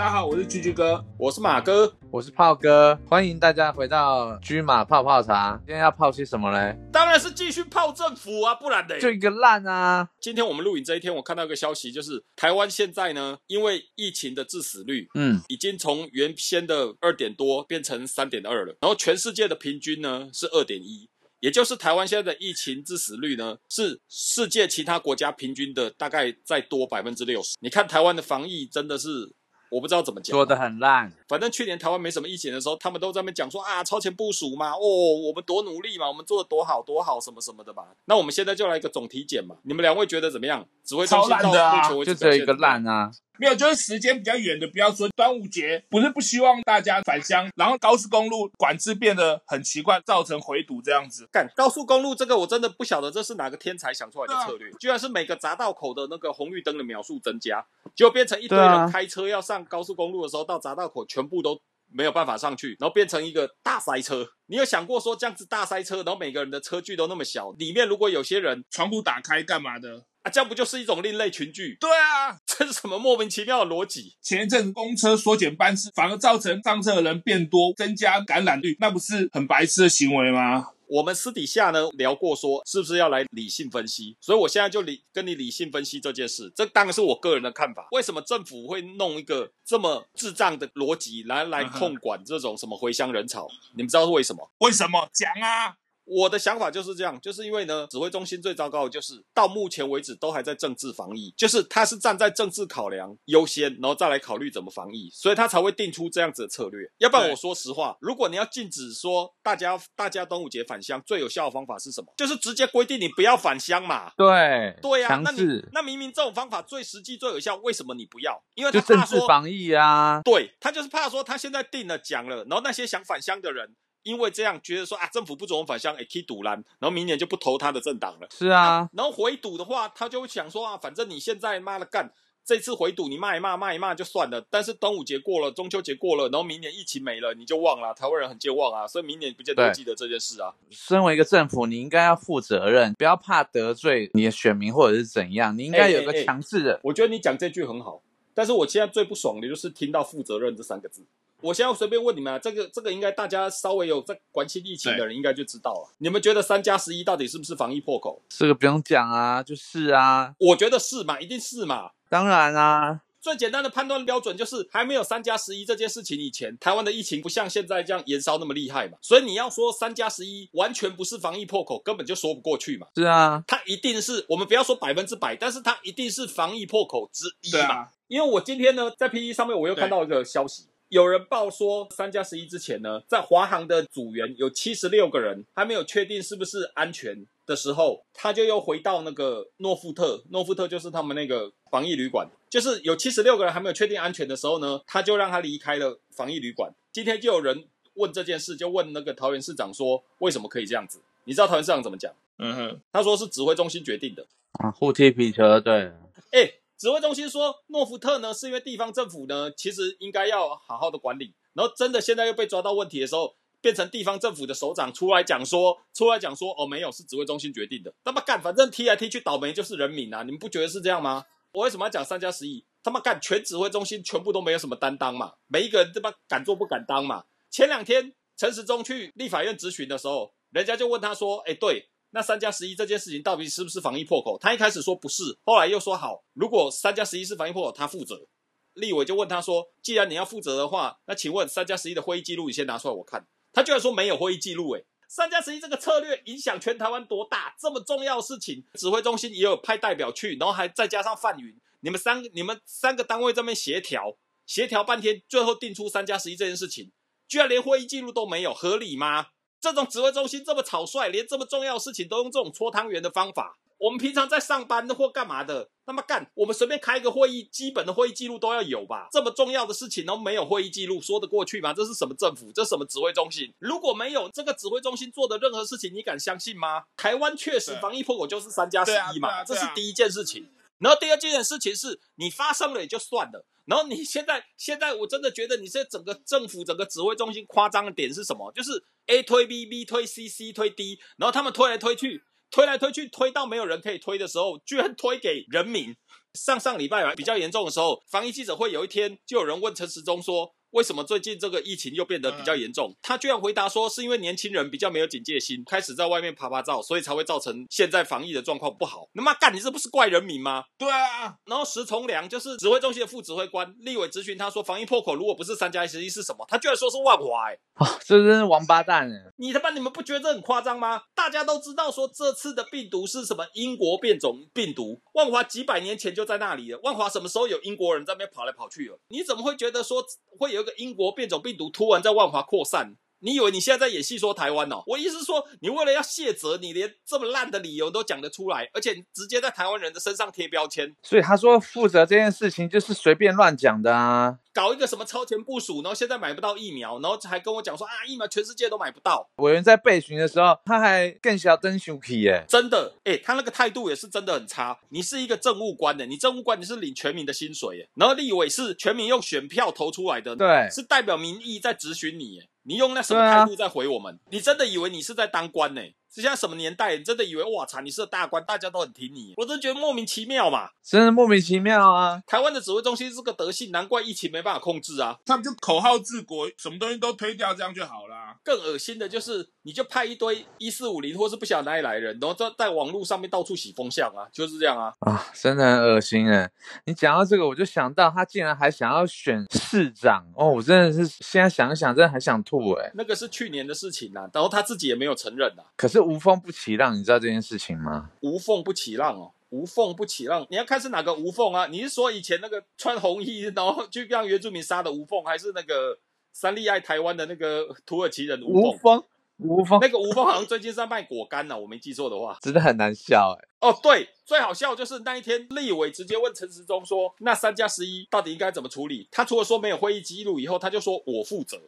大家好，我是居居哥，我是马哥，我是炮哥，欢迎大家回到居马泡泡茶。今天要泡些什么嘞？当然是继续泡政府啊，不然的。就一个烂啊！今天我们录影这一天，我看到一个消息，就是台湾现在呢，因为疫情的致死率，嗯，已经从原先的二点多变成三点二了，然后全世界的平均呢是二点一。也就是台湾现在的疫情致死率呢，是世界其他国家平均的大概再多百分之六十。你看台湾的防疫真的是，我不知道怎么讲，做的很烂。反正去年台湾没什么疫情的时候，他们都在那边讲说啊，超前部署嘛，哦，我们多努力嘛，我们做的多好多好什么什么的吧。那我们现在就来一个总体检嘛，你们两位觉得怎么样？指挥中心到目前为止就只有一个烂啊。没有，就是时间比较远的，不要说端午节，不是不希望大家返乡，然后高速公路管制变得很奇怪，造成回堵这样子。干高速公路这个我真的不晓得这是哪个天才想出来的策略，居然是每个匝道口的那个红绿灯的秒数增加，就变成一堆人开车要上高速公路的时候，到匝道口全部都没有办法上去，然后变成一个大塞车。你有想过说这样子大塞车，然后每个人的车距都那么小，里面如果有些人窗户打开干嘛的？啊，这样不就是一种另类群聚？对啊，这是什么莫名其妙的逻辑？前一阵子公车缩减班次，反而造成上车的人变多，增加感染率，那不是很白痴的行为吗？我们私底下呢聊过，说是不是要来理性分析？所以我现在就理跟你理性分析这件事。这当然是我个人的看法。为什么政府会弄一个这么智障的逻辑来来控管这种什么回乡人潮？你们知道是为什么？为什么讲啊？我的想法就是这样，就是因为呢，指挥中心最糟糕的就是到目前为止都还在政治防疫，就是他是站在政治考量优先，然后再来考虑怎么防疫，所以他才会定出这样子的策略。要不然我说实话，如果你要禁止说大家大家端午节返乡，最有效的方法是什么？就是直接规定你不要返乡嘛。对对呀，那你那明明这种方法最实际最有效，为什么你不要？因为他怕说防疫啊。对他就是怕说他现在定了讲了，然后那些想返乡的人。因为这样觉得说啊，政府不准我返乡，哎，可以堵拦，然后明年就不投他的政党了。是啊，然后回堵的话，他就会想说啊，反正你现在妈的干，这次回堵你骂一骂，骂一骂就算了。但是端午节过了，中秋节过了，然后明年疫情没了，你就忘了。台湾人很健忘啊，所以明年不见得记得这件事啊。身为一个政府，你应该要负责任，不要怕得罪你的选民或者是怎样，你应该有个强制的。我觉得你讲这句很好，但是我现在最不爽的就是听到“负责任”这三个字。我现在随便问你们啊，这个这个应该大家稍微有在关心疫情的人应该就知道了。你们觉得三加十一到底是不是防疫破口？这个不用讲啊，就是啊。我觉得是嘛，一定是嘛。当然啊，最简单的判断标准就是还没有三加十一这件事情以前，台湾的疫情不像现在这样延烧那么厉害嘛。所以你要说三加十一完全不是防疫破口，根本就说不过去嘛。是啊，它一定是我们不要说百分之百，但是它一定是防疫破口之一嘛。因为我今天呢在 P E 上面我又看到一个消息。有人报说，三加十一之前呢，在华航的组员有七十六个人还没有确定是不是安全的时候，他就又回到那个诺富特，诺富特就是他们那个防疫旅馆，就是有七十六个人还没有确定安全的时候呢，他就让他离开了防疫旅馆。今天就有人问这件事，就问那个桃园市长说，为什么可以这样子？你知道桃园市长怎么讲？嗯哼，他说是指挥中心决定的啊，互踢皮球，对，哎。指挥中心说，诺福特呢是因为地方政府呢，其实应该要好好的管理。然后真的现在又被抓到问题的时候，变成地方政府的首长出来讲说，出来讲说，哦，没有，是指挥中心决定的。他妈干，反正踢来踢去，倒霉就是人民啊！你们不觉得是这样吗？我为什么要讲三加十一？他妈干，全指挥中心全部都没有什么担当嘛，每一个人他妈敢做不敢当嘛。前两天陈时中去立法院质询的时候，人家就问他说，哎，对。那三加十一这件事情到底是不是防疫破口？他一开始说不是，后来又说好。如果三加十一是防疫破口，他负责。立委就问他说：“既然你要负责的话，那请问三加十一的会议记录你先拿出来我看。”他居然说没有会议记录。诶三加十一这个策略影响全台湾多大？这么重要的事情，指挥中心也有派代表去，然后还再加上范云，你们三你们三个单位这边协调协调半天，最后定出三加十一这件事情，居然连会议记录都没有，合理吗？这种指挥中心这么草率，连这么重要的事情都用这种搓汤圆的方法。我们平常在上班或干嘛的，那么干，我们随便开一个会议，基本的会议记录都要有吧？这么重要的事情都没有会议记录，说得过去吗？这是什么政府？这什么指挥中心？如果没有这个指挥中心做的任何事情，你敢相信吗？台湾确实防疫破口就是三加十一嘛，这是第一件事情。然后第二件事情是你发生了也就算了。然后你现在 现在我真的觉得你这整个政府整个指挥中心夸张的点是什么？就是 A 推 B，B 推 C，C 推 D，然后他们推来推去，推来推去，推到没有人可以推的时候，居然推给人民。上上礼拜吧，比较严重的时候，防疫记者会有一天就有人问陈时中说。为什么最近这个疫情又变得比较严重？他居然回答说，是因为年轻人比较没有警戒心，开始在外面爬爬照，所以才会造成现在防疫的状况不好。那么干，你这不是怪人民吗？对啊。然后石崇良就是指挥中心的副指挥官，立委咨询他说，防疫破口如果不是三加十一是什么？他居然说是万华，哎，啊，这真是王八蛋哎！你他妈你们不觉得这很夸张吗？大家都知道说这次的病毒是什么英国变种病毒，万华几百年前就在那里了。万华什么时候有英国人在那边跑来跑去了？你怎么会觉得说会有一个英国变种？病毒突然在万华扩散，你以为你现在在演戏说台湾哦？我意思是说，你为了要卸责，你连这么烂的理由都讲得出来，而且直接在台湾人的身上贴标签。所以他说负责这件事情就是随便乱讲的啊，搞一个什么超前部署，然后现在买不到疫苗，然后还跟我讲说啊，疫苗全世界都买不到。委员在备询的时候，他还更小登羞气耶，真的，哎，他那个态度也是真的很差。你是一个政务官的，你政务官你是领全民的薪水耶，然后立委是全民用选票投出来的，对，是代表民意在质询你，你用那什么态度在回我们？你真的以为你是在当官呢？是现在什么年代？你真的以为哇操，你是个大官，大家都很挺你？我真觉得莫名其妙嘛，真的莫名其妙啊！台湾的指挥中心是个德性，难怪疫情没办法控制啊。他们就口号治国，什么东西都推掉，这样就好啦。更恶心的就是，你就派一堆一四五零或是不晓得哪里来的人，然后在在网络上面到处洗风向啊，就是这样啊。啊，真的很恶心哎！你讲到这个，我就想到他竟然还想要选市长哦，我真的是现在想一想，真的很想吐哎。那个是去年的事情啊，然后他自己也没有承认啊。可是无风不起。浪你知道这件事情吗？无缝不起浪哦，无缝不起浪。你要看是哪个无缝啊？你是说以前那个穿红衣然后就让原住民杀的无缝，还是那个三立爱台湾的那个土耳其人无缝？无缝那个无缝好像最近在卖果干呢，我没记错的话，真的很难笑哎。哦，对，最好笑就是那一天立委直接问陈时中说：“那三加十一到底应该怎么处理？”他除了说没有会议记录以后，他就说我负责。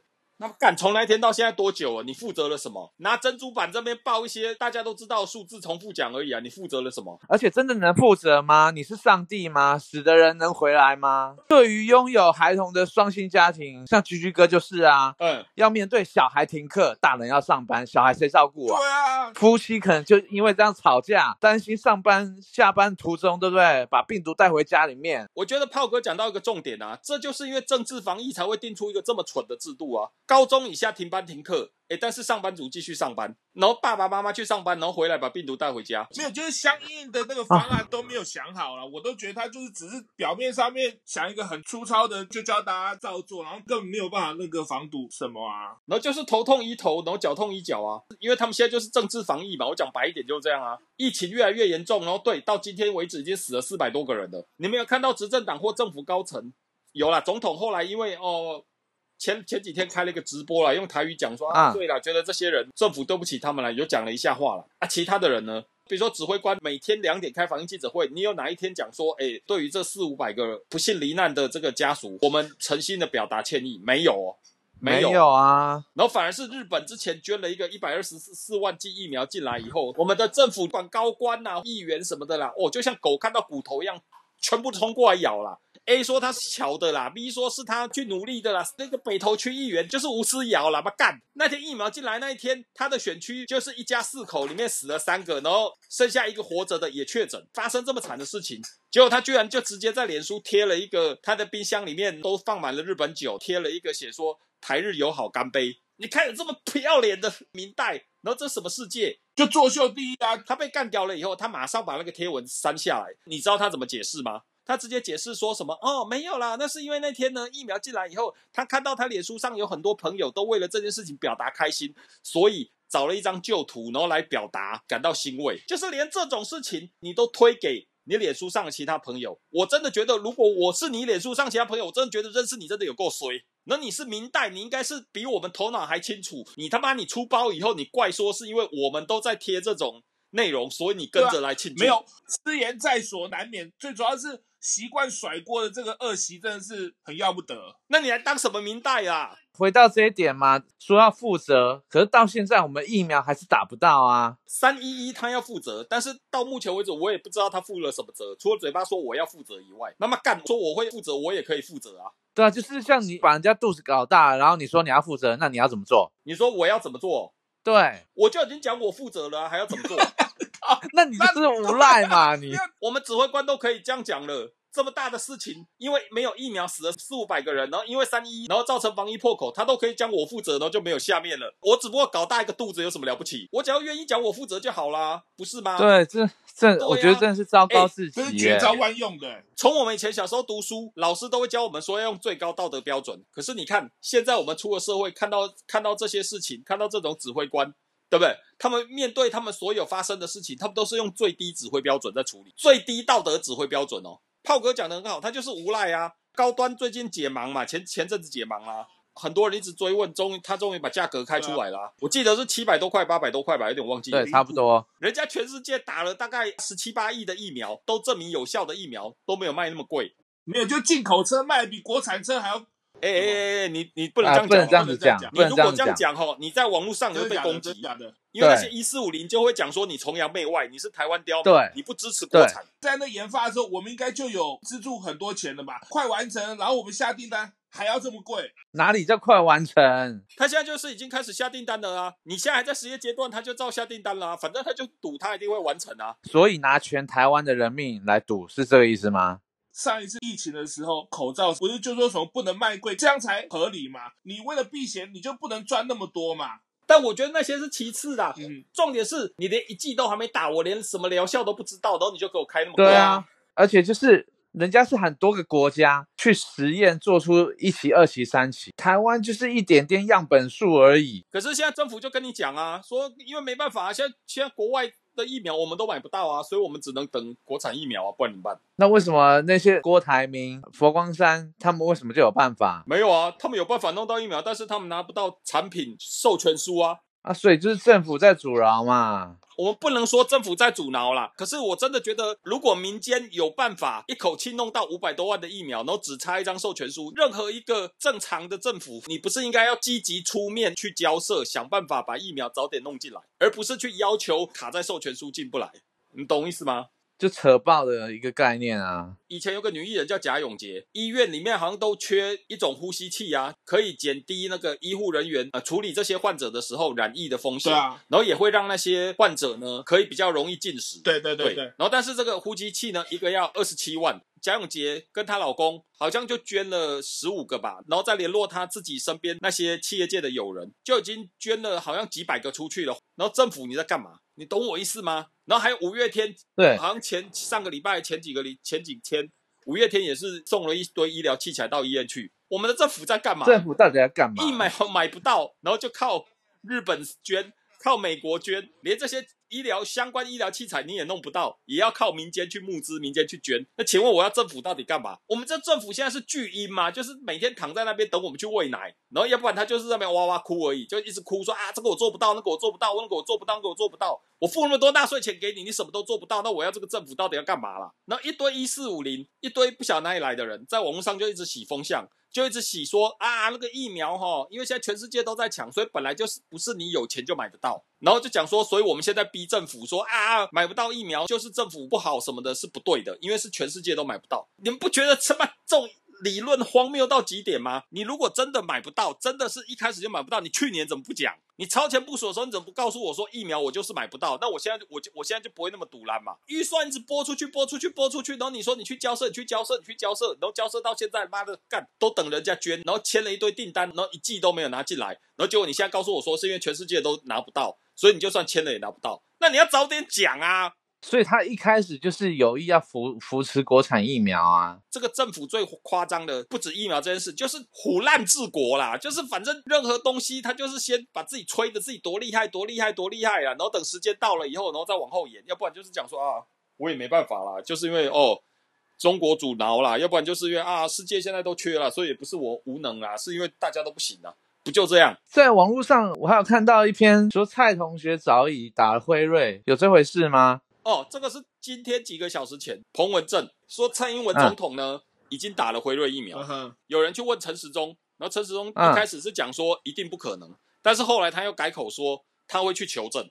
那干从那天到现在多久了？你负责了什么？拿珍珠板这边报一些大家都知道数字重复讲而已啊！你负责了什么？而且真的能负责吗？你是上帝吗？死的人能回来吗？对于拥有孩童的双薪家庭，像居居哥就是啊，嗯，要面对小孩停课，大人要上班，小孩谁照顾啊？对啊，夫妻可能就因为这样吵架，担心上班下班途中，对不对？把病毒带回家里面。我觉得炮哥讲到一个重点啊，这就是因为政治防疫才会定出一个这么蠢的制度啊，高中以下停。班停课，哎，但是上班族继续上班，然后爸爸妈妈去上班，然后回来把病毒带回家，没有，就是相应的那个方案都没有想好了，我都觉得他就是只是表面上面想一个很粗糙的，就教大家照做，然后根本没有办法那个防堵什么啊，然后就是头痛医头，然后脚痛医脚啊，因为他们现在就是政治防疫嘛，我讲白一点就是这样啊，疫情越来越严重，然后对，到今天为止已经死了四百多个人了，你没有看到执政党或政府高层有啦，总统后来因为哦。前前几天开了一个直播了，用台语讲说啊，对了，觉得这些人政府对不起他们了，有讲了一下话了啊。其他的人呢，比如说指挥官每天两点开防疫记者会，你有哪一天讲说，哎，对于这四五百个不幸罹难的这个家属，我们诚心的表达歉意？没有哦，没有啊。然后反而是日本之前捐了一个一百二十四四万剂疫苗进来以后，我们的政府管高官呐、议员什么的啦，哦，就像狗看到骨头一样，全部冲过来咬了。A 说他是巧的啦，B 说是他去努力的啦。那个北投区议员就是吴思瑶啦，嘛干！那天疫苗进来那一天，他的选区就是一家四口，里面死了三个，然后剩下一个活着的也确诊，发生这么惨的事情，结果他居然就直接在脸书贴了一个他的冰箱里面都放满了日本酒，贴了一个写说台日友好干杯。你看有这么不要脸的明代，然后这什么世界？就作秀第一啊！他被干掉了以后，他马上把那个贴文删下来。你知道他怎么解释吗？他直接解释说什么？哦，没有啦，那是因为那天呢，疫苗进来以后，他看到他脸书上有很多朋友都为了这件事情表达开心，所以找了一张旧图，然后来表达感到欣慰。就是连这种事情你都推给你脸书上的其他朋友，我真的觉得，如果我是你脸书上其他朋友，我真的觉得认识你真的有够衰。那你是明代，你应该是比我们头脑还清楚。你他妈你出包以后，你怪说是因为我们都在贴这种内容，所以你跟着来庆祝。没有，失言在所难免。最主要是。习惯甩锅的这个恶习真的是很要不得。那你还当什么明代啊？回到这一点嘛，说要负责，可是到现在我们疫苗还是打不到啊。三一一他要负责，但是到目前为止我也不知道他负了什么责，除了嘴巴说我要负责以外，那么干说我会负责，我也可以负责啊。对啊，就是像你把人家肚子搞大，然后你说你要负责，那你要怎么做？你说我要怎么做？对，我就已经讲我负责了，还要怎么做？那你就是无赖嘛？你我们指挥官都可以这样讲了。这么大的事情，因为没有疫苗死了四五百个人，然后因为三一，然后造成防疫破口，他都可以讲我负责，然后就没有下面了。我只不过搞大一个肚子有什么了不起？我只要愿意讲我负责就好啦，不是吗？对，这这、我觉得真的是糟糕哎至这是。绝招万用的。从我们以前小时候读书，老师都会教我们说要用最高道德标准。可是你看，现在我们出了社会，看到看到这些事情，看到这种指挥官，对不对？他们面对他们所有发生的事情，他们都是用最低指挥标准在处理，最低道德指挥标准哦。炮哥讲的很好，他就是无赖啊。高端最近解盲嘛，前前阵子解盲啦、很多人一直追问，终于他终于把价格开出来了啊、我记得是七百多块、八百多块吧，有点忘记了。对，差不多。人家全世界打了大概十七八亿的疫苗，都证明有效的疫苗都没有卖那么贵。没有，就进口车卖比国产车还要哎哎哎哎，你你不能这啊，样讲哦，不能这样讲，你如果这样讲。讲吼，你在网络上你会？被攻击，真的？因为那些对一四五零就会讲说你崇洋媚外，你是台湾刁民，对你不支持国产。在那研发的时候，我们应该就有资助很多钱了吧？快完成，然后我们下订单还要这么贵？哪里叫快完成？他现在就是已经开始下订单了啊！你现在还在实验阶段，他就照下订单了、啊，反正他就赌他一定会完成啊。所以拿全台湾的人命来赌，是这个意思吗？上一次疫情的时候，口罩不是就说什么不能卖贵，这样才合理嘛？你为了避嫌，你就不能赚那么多嘛？但我觉得那些是其次的啊，嗯，重点是你连一剂都还没打，我连什么疗效都不知道，然后你就给我开那么贵对啊，而且就是人家是很多个国家去实验，做出一期、二期、三期，台湾就是一点点样本数而已。可是现在政府就跟你讲啊，说因为没办法啊，现在现在国外的疫苗我们都买不到啊，所以我们只能等国产疫苗啊，不然怎么办？那为什么那些郭台铭、佛光山他们为什么就有办法没有啊，他们有办法弄到疫苗，但是他们拿不到产品授权书啊。啊？所以就是政府在阻挠嘛。我们不能说政府在阻挠啦，可是我真的觉得，如果民间有办法一口气弄到五百多万的疫苗，然后只差一张授权书，任何一个正常的政府，你不是应该要积极出面去交涉，想办法把疫苗早点弄进来，而不是去要求卡在授权书进不来？你懂意思吗？就扯爆的一个概念啊！以前有个女艺人叫贾永杰，医院里面好像都缺一种呼吸器啊，可以减低那个医护人员呃处理这些患者的时候染疫的风险，对啊，然后也会让那些患者呢可以比较容易进食。对对对对，然后但是这个呼吸器呢，一个要二十七万。贾永杰跟她老公好像就捐了十五个吧，然后再联络他自己身边那些企业界的友人，就已经捐了好像几百个出去了。然后政府你在干嘛？你懂我意思吗？然后还有五月天，对，好像前上个礼拜前几个礼前几天，五月天也是送了一堆医疗器材到医院去。我们的政府在干嘛？政府到底在干嘛？一买买不到，然后就靠日本捐，靠美国捐，连这些医疗相关医疗器材你也弄不到，也要靠民间去募资，民间去捐。那请问我要政府到底干嘛？我们这政府现在是巨婴吗？就是每天躺在那边等我们去喂奶，然后要不然他就是在那边哇哇哭而已，就一直哭说啊这个我做不到，那个我做不到，那个我做不到，那个我做不到。我付那么多纳税钱给你，你什么都做不到，那我要这个政府到底要干嘛啦？然后一堆一四五零，一堆不晓得哪里来的人，在网络上就一直洗风向。就一直洗说啊，那个疫苗哈，因为现在全世界都在抢，所以本来就是不是你有钱就买得到。然后就讲说，所以我们现在逼政府说啊，买不到疫苗就是政府不好什么的，是不对的，因为是全世界都买不到。你们不觉得这么这种理论荒谬到极点吗？你如果真的买不到，真的是一开始就买不到，你去年怎么不讲？你超前部署的时候，你怎么不告诉我说疫苗我就是买不到？那我现在我就我现在就不会那么堵烂嘛。预算一直拨出去，拨出去，拨出去，然后你说你去交涉，你去交涉，你去交涉，然后交涉到现在，妈的干都等人家捐，然后签了一堆订单，然后一季都没有拿进来，然后结果你现在告诉我说是因为全世界都拿不到，所以你就算签了也拿不到。那你要早点讲啊！所以他一开始就是有意要扶扶持国产疫苗啊。这个政府最夸张的不止疫苗这件事，就是虎烂治国啦，就是反正任何东西他就是先把自己吹的自己多厉害多厉害多厉害啊，然后等时间到了以后，然后再往后延，要不然就是讲说啊，我也没办法啦，就是因为哦中国阻挠啦，要不然就是因为啊世界现在都缺了，所以也不是我无能啦，是因为大家都不行啊，不就这样？在网络上，我还有看到一篇说蔡同学早已打了辉瑞，有这回事吗？哦，这个是今天几个小时前，彭文正说蔡英文总统呢、已经打了辉瑞疫苗，嗯，有人去问陈时中，然后陈时中嗯。一开始是讲说一定不可能，但是后来他又改口说他会去求证，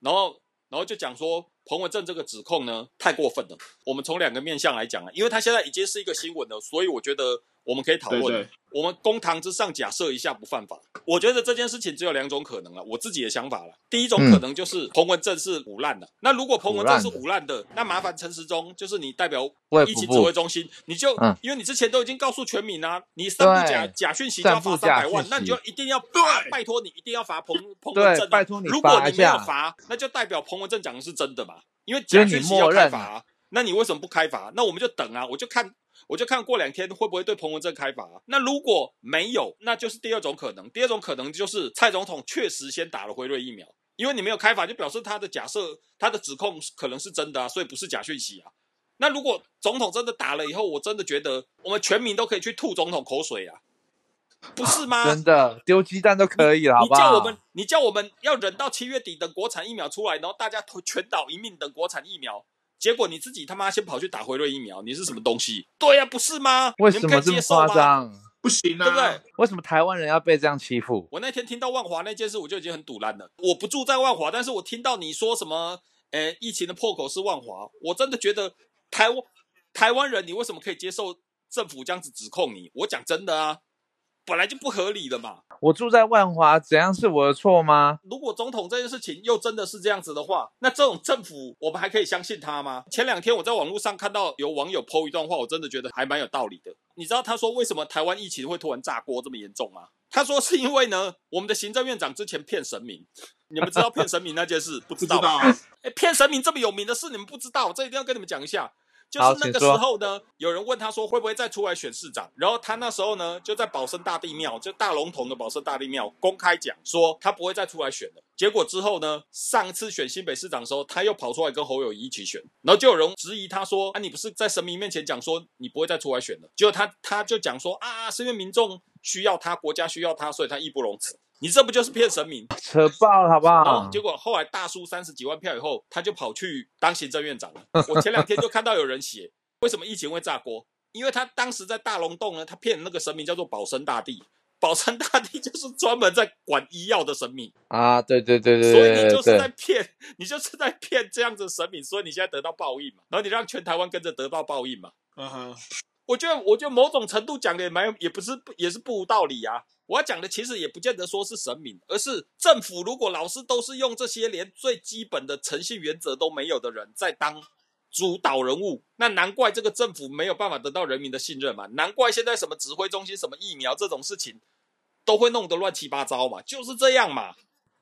然后然后就讲说彭文正这个指控呢太过分了。我们从两个面向来讲啊，因为他现在已经是一个新闻了，所以我觉得我们可以讨论。对。对，我们公堂之上假设一下不犯法，我觉得这件事情只有两种可能了，我自己的想法了。第一种可能就是彭文正是腐烂的，那如果彭文正是腐烂的，那麻烦陈时中就是你代表疫情指挥中心，你就、嗯。因为你之前都已经告诉全民啊，你散布假假讯息就要罚三百万，那你就一定要对，拜托你一定要罚彭彭文正、啊，拜托你如果你没有下罚，那就代表彭文正讲的是真的嘛，因为假讯息要开罚、啊，那你为什么不开罚？那我们就等啊，我就看。我就看过两天会不会对彭文正开罚、啊。那如果没有，那就是第二种可能。第二种可能就是蔡总统确实先打了辉瑞疫苗，因为你没有开罚，就表示他的假设、他的指控可能是真的啊，所以不是假讯息啊。那如果总统真的打了以后，我真的觉得我们全民都可以去吐总统口水啊，不是吗？真的丢鸡蛋都可以了，好不好？你叫我们，你叫我们要忍到七月底等国产疫苗出来，然后大家都全岛一命等国产疫苗，结果你自己他妈先跑去打回瑞疫苗，你是什么东西？对呀、不是吗？为什么这么？夸张？不行啊，对不对？？为什么台湾人要被这样欺负？我那天听到万华那件事，我就已经很堵烂了。我不住在万华，但是我听到你说什么，诶，疫情的破口是万华，我真的觉得台湾台湾人，你为什么可以接受政府这样子指控你？我讲真的啊，本来就不合理的嘛。我住在万华，怎样是我的错吗？如果总统这件事情又真的是这样子的话，那这种政府我们还可以相信他吗？前两天我在网络上看到有网友 PO 一段话，我真的觉得还蛮有道理的。你知道他说为什么台湾疫情会突然炸锅这么严重吗？他说是因为呢，我们的行政院长之前骗神明。你们知道骗神明那件事 不不知知道吧？道啊，哎，骗神明这么有名的事，你们不知道，这一定要跟你们讲一下。就是那个时候呢，有人问他说会不会再出来选市长，然后他那时候呢就在保生大帝庙，就大龙峒的保生大帝庙公开讲说他不会再出来选了。结果之后呢，上次选新北市长的时候，他又跑出来跟侯友谊一起选，然后就有人质疑他说啊，你不是在神明面前讲说你不会再出来选了？结果他他就讲说啊，是因为民众需要他，国家需要他，所以他义不容辞。你这不就是骗神明？扯爆了，好不然好后？结果后来大叔三十几万票以后，他就跑去当行政院长了。我前两天就看到有人写，为什么疫情会炸锅？因为他当时在大龙洞呢，他骗那个神明叫做保生大帝，保生大帝就是专门在管医药的神明，啊，对对对对所以对对你就是在对，骗，你就是在骗这样子的神明，所以你现在得到报应嘛，然后你让全台湾跟着得到报应嘛。嗯哼，我觉得，我觉得某种程度讲的也蛮有，也不是也是不无道理啊。我要讲的其实也不见得说是神明，而是政府如果老是都是用这些连最基本的诚信原则都没有的人在当主导人物，那难怪这个政府没有办法得到人民的信任嘛。难怪现在什么指挥中心、什么疫苗这种事情都会弄得乱七八糟嘛，就是这样嘛。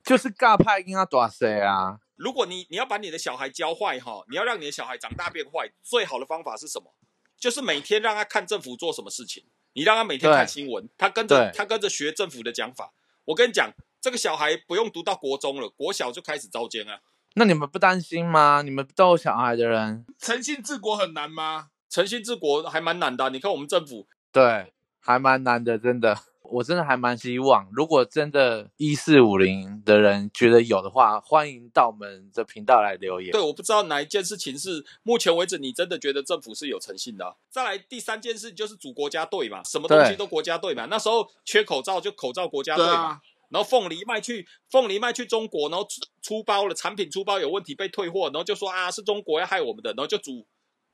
就是尬派跟他打谁啊？如果你你要把你的小孩教坏哈，你要让你的小孩长大变坏，最好的方法是什么？就是每天让他看政府做什么事情，你让他每天看新闻，他跟着他跟着学政府的讲法。我跟你讲，这个小孩不用读到国中了，国小就开始招奸啊。那你们不担心吗？你们都有小孩的人，诚信治国很难吗？诚信治国还蛮难的啊、你看我们政府，对，还蛮难的，真的。我真的还蛮希望，如果真的一四五零的人觉得有的话，欢迎到我们的频道来留言。对，我不知道哪一件事情是目前为止你真的觉得政府是有诚信的啊、再来第三件事就是组国家队嘛，什么东西都国家队嘛。那时候缺口罩就口罩国家队嘛。然后凤梨卖去凤梨卖去中国，然后出出包了，产品出包有问题被退货，然后就说啊是中国要害我们的，然后就组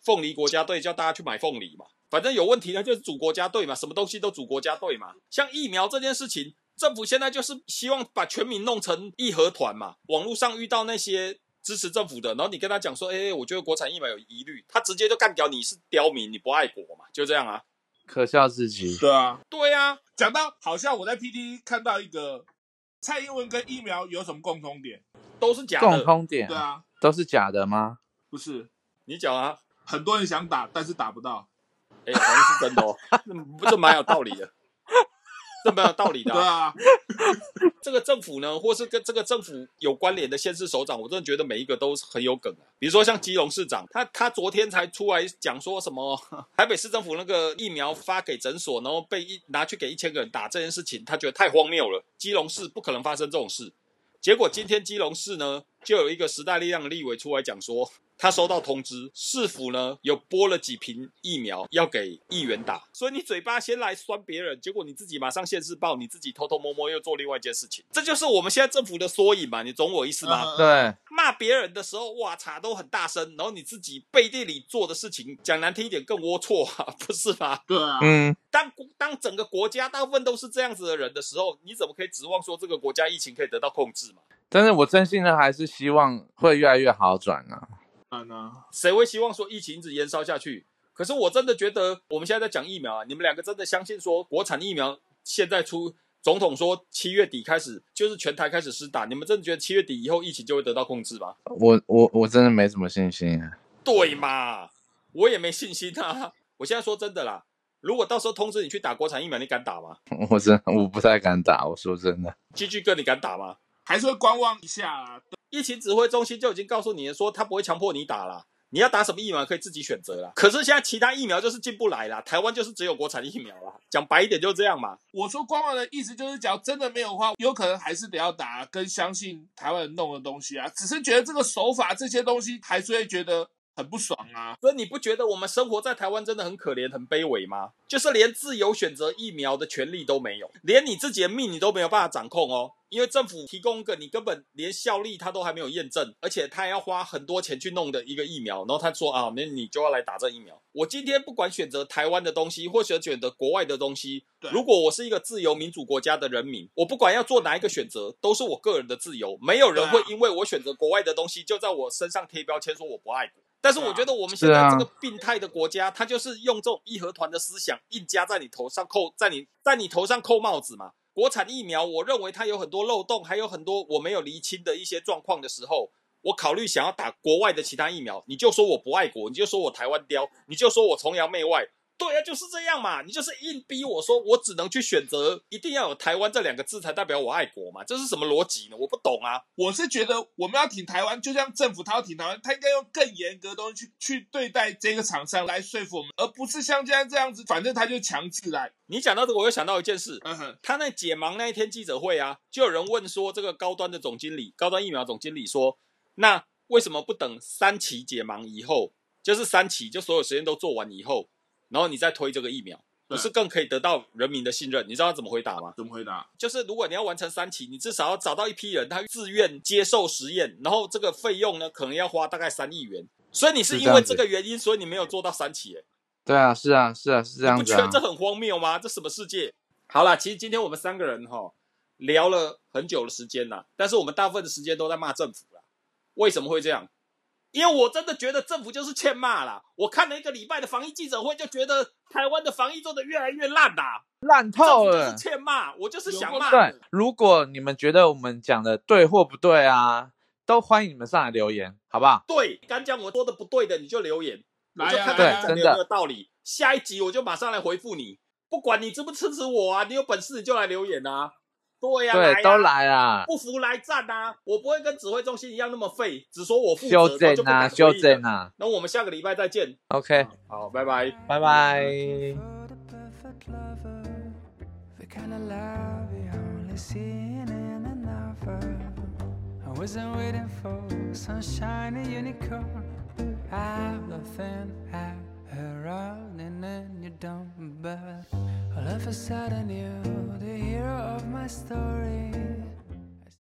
凤梨国家队叫大家去买凤梨嘛，反正有问题呢就是组国家队嘛，什么东西都组国家队嘛。像疫苗这件事情，政府现在就是希望把全民弄成义和团嘛。网络上遇到那些支持政府的，然后你跟他讲说，哎，我觉得国产疫苗有疑虑，他直接就干掉你是刁民，你不爱国嘛，就这样啊。可笑至极。对啊。对啊，讲到好像我在 PT 看到一个蔡英文跟疫苗有什么共通点？都是假的共的。通点对啊，都是假的吗？不是你讲啊，很多人想打，但是打不到。哎、好像是真的哦，这这蛮有道理的，这蛮有道理的、对啊，这个政府呢，或是跟这个政府有关联的县市首长，我真的觉得每一个都很有梗啊。比如说像基隆市长，他他昨天才出来讲说什么台北市政府那个疫苗发给诊所，然后被一拿去给一千个人打这件事情，他觉得太荒谬了，基隆市不可能发生这种事。结果今天基隆市呢，就有一个时代力量的立委出来讲说，他收到通知，市府呢有拨了几瓶疫苗要给议员打，所以你嘴巴先来酸别人，结果你自己马上现世报，你自己偷偷摸摸又做另外一件事情，这就是我们现在政府的缩影嘛？你懂我意思吗？嗯对，骂别人的时候，哇嚓都很大声，然后你自己背地里做的事情，讲难听一点更龌龊啊，不是吗？对啊，嗯，当当整个国家大部分都是这样子的人的时候，你怎么可以指望说这个国家疫情可以得到控制嘛？但是我真心的还是希望会越来越好转啊。当然啊，谁会希望说疫情一直延烧下去？可是我真的觉得，我们现在在讲疫苗啊，你们两个真的相信说国产疫苗现在出，总统说七月底开始就是全台开始施打，你们真的觉得七月底以后疫情就会得到控制吗？我我我真的没什么信心啊。对嘛？我也没信心啊！我现在说真的啦，如果到时候通知你去打国产疫苗，你敢打吗？我真我不太敢打，我说真的。G G 哥，你敢打吗？还是会观望一下啦。疫情指挥中心就已经告诉你了，说他不会强迫你打啦。你要打什么疫苗可以自己选择啦。可是现在其他疫苗就是进不来啦，台湾就是只有国产疫苗啦。讲白一点就这样嘛。我说观望的意思就是，假如真的没有的话，有可能还是得要打，跟相信台湾人弄的东西啊。只是觉得这个手法这些东西，还是会觉得很不爽啊。所以你不觉得我们生活在台湾真的很可怜、很卑微吗？就是连自由选择疫苗的权利都没有，连你自己的命你都没有办法掌控哦。因为政府提供一个你根本连效力他都还没有验证，而且他还要花很多钱去弄的一个疫苗，然后他说啊，那你就要来打这疫苗。我今天不管选择台湾的东西，或者选择国外的东西，如果我是一个自由民主国家的人民，我不管要做哪一个选择，都是我个人的自由，没有人会因为我选择国外的东西，就在我身上贴标签说我不爱国。但是我觉得我们现在这个病态的国家，它就是用这种义和团的思想硬加在你头上扣，在你在你头上扣帽子嘛。国产疫苗，我认为它有很多漏洞，还有很多我没有厘清的一些状况的时候，我考虑想要打国外的其他疫苗，你就说我不爱国，你就说我台湾雕，你就说我崇洋媚外。对啊，就是这样嘛，你就是硬逼我说我只能去选择，一定要有台湾这两个字才代表我爱国嘛，这是什么逻辑呢？我不懂啊。我是觉得我们要挺台湾，就像政府他要挺台湾，他应该用更严格的东西去去对待这个厂商来说服我们，而不是像现在这样子，反正他就强制来。你讲到这个，我又想到一件事，嗯哼，他那解盲那一天记者会啊，就有人问说，这个高端的总经理，高端疫苗总经理说，那为什么不等三期解盲以后，就是三期，就所有实验都做完以后，然后你再推这个疫苗，不是更可以得到人民的信任？你知道他怎么回答吗？怎么回答？就是如果你要完成三期，你至少要找到一批人，他自愿接受实验，然后这个费用呢，可能要花大概三亿元。所以你是因为这个原因，所以你没有做到三期、欸，对啊，是啊，是啊，是这样子啊你不觉得。这很荒谬吗？这什么世界？好了，其实今天我们三个人哈聊了很久的时间啦，但是我们大部分的时间都在骂政府啦。为什么会这样？因为我真的觉得政府就是欠骂啦。我看了一个礼拜的防疫记者会，就觉得台湾的防疫做得越来越烂啦。烂透了府就是。欠骂，我就是想骂。对，如果你们觉得我们讲的对或不对啊，都欢迎你们上来留言，好不好？对，敢讲我说的不对的，你就留言，我来就看看你讲的有没有道理。下一集我就马上来回复你，不管你支不支持我啊，你有本事你就来留言啊。对呀、对，都来啊，不服来战啊！我不会跟指挥中心一样那么废，只说我负责，就正修。正啊。那我们下个礼拜再见，OK，好，拜拜。拜拜。Kind of love you only see in a novel. I wasn't waiting for some shiny unicorn. I've nothing I around and then you don't, but all of a sudden you're the hero of my story.